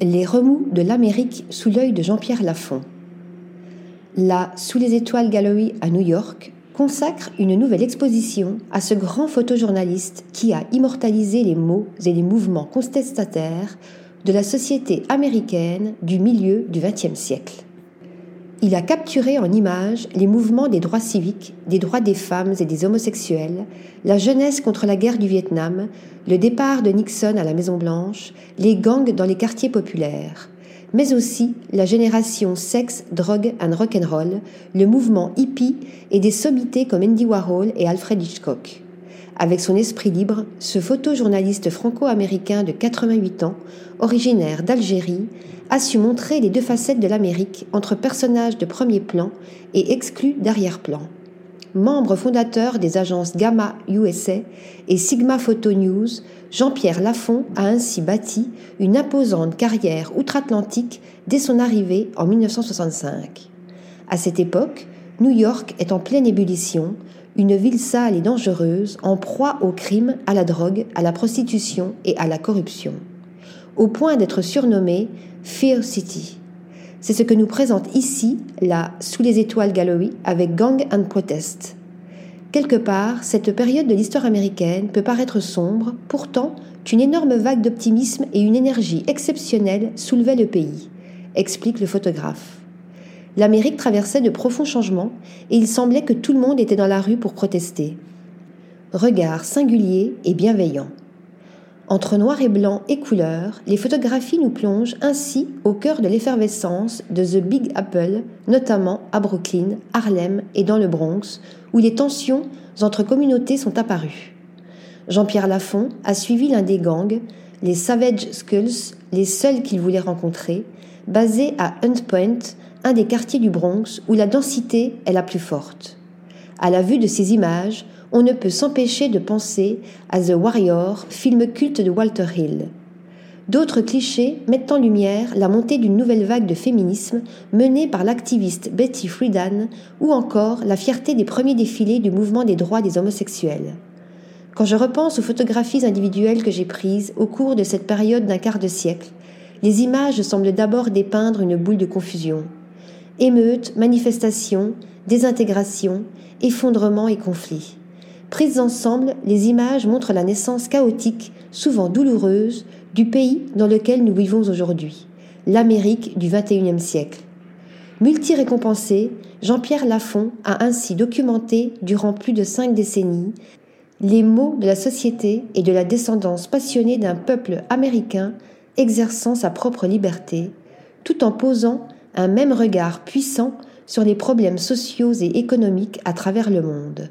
Les remous de l'Amérique sous l'œil de Jean-Pierre Lafont. La Sous les étoiles Gallery à New York consacre une nouvelle exposition à ce grand photojournaliste qui a immortalisé les mots et les mouvements contestataires de la société américaine du milieu du XXe siècle. Il a capturé en images les mouvements des droits civiques, des droits des femmes et des homosexuels, la jeunesse contre la guerre du Vietnam, le départ de Nixon à la Maison-Blanche, les gangs dans les quartiers populaires, mais aussi la génération sex, drogue and rock'n'roll, le mouvement hippie et des sommités comme Andy Warhol et Alfred Hitchcock. Avec son esprit libre, ce photojournaliste franco-américain de 88 ans, originaire d'Algérie, a su montrer les deux facettes de l'Amérique entre personnages de premier plan et exclus d'arrière-plan. Membre fondateur des agences Gamma USA et Sigma Photo News, Jean-Pierre Lafont a ainsi bâti une imposante carrière outre-Atlantique dès son arrivée en 1965. À cette époque, New York est en pleine ébullition, une ville sale et dangereuse, en proie au crime, à la drogue, à la prostitution et à la corruption, au point d'être surnommée Fear City. C'est ce que nous présente ici la Sous les étoiles Gallery avec Gang and Protest. Quelque part, cette période de l'histoire américaine peut paraître sombre, pourtant, une énorme vague d'optimisme et une énergie exceptionnelle soulevaient le pays, explique le photographe. L'Amérique traversait de profonds changements et il semblait que tout le monde était dans la rue pour protester. Regard singulier et bienveillant. Entre noir et blanc et couleur, les photographies nous plongent ainsi au cœur de l'effervescence de The Big Apple, notamment à Brooklyn, Harlem et dans le Bronx, où les tensions entre communautés sont apparues. Jean-Pierre Lafont a suivi l'un des gangs, les Savage Skulls, les seuls qu'il voulait rencontrer, basés à Hunt Point, un des quartiers du Bronx où la densité est la plus forte. À la vue de ces images, on ne peut s'empêcher de penser à The Warrior, film culte de Walter Hill. D'autres clichés mettent en lumière la montée d'une nouvelle vague de féminisme menée par l'activiste Betty Friedan ou encore la fierté des premiers défilés du mouvement des droits des homosexuels. Quand je repense aux photographies individuelles que j'ai prises au cours de cette période d'un quart de siècle, les images semblent d'abord dépeindre une boule de confusion. Émeutes, manifestations, désintégration, effondrement et conflits. Prises ensemble, les images montrent la naissance chaotique, souvent douloureuse, du pays dans lequel nous vivons aujourd'hui, l'Amérique du XXIe siècle. Multi-récompensé, Jean-Pierre Lafont a ainsi documenté durant plus de cinq décennies les maux de la société et de la descendance passionnée d'un peuple américain exerçant sa propre liberté, tout en posant un même regard puissant sur les problèmes sociaux et économiques à travers le monde.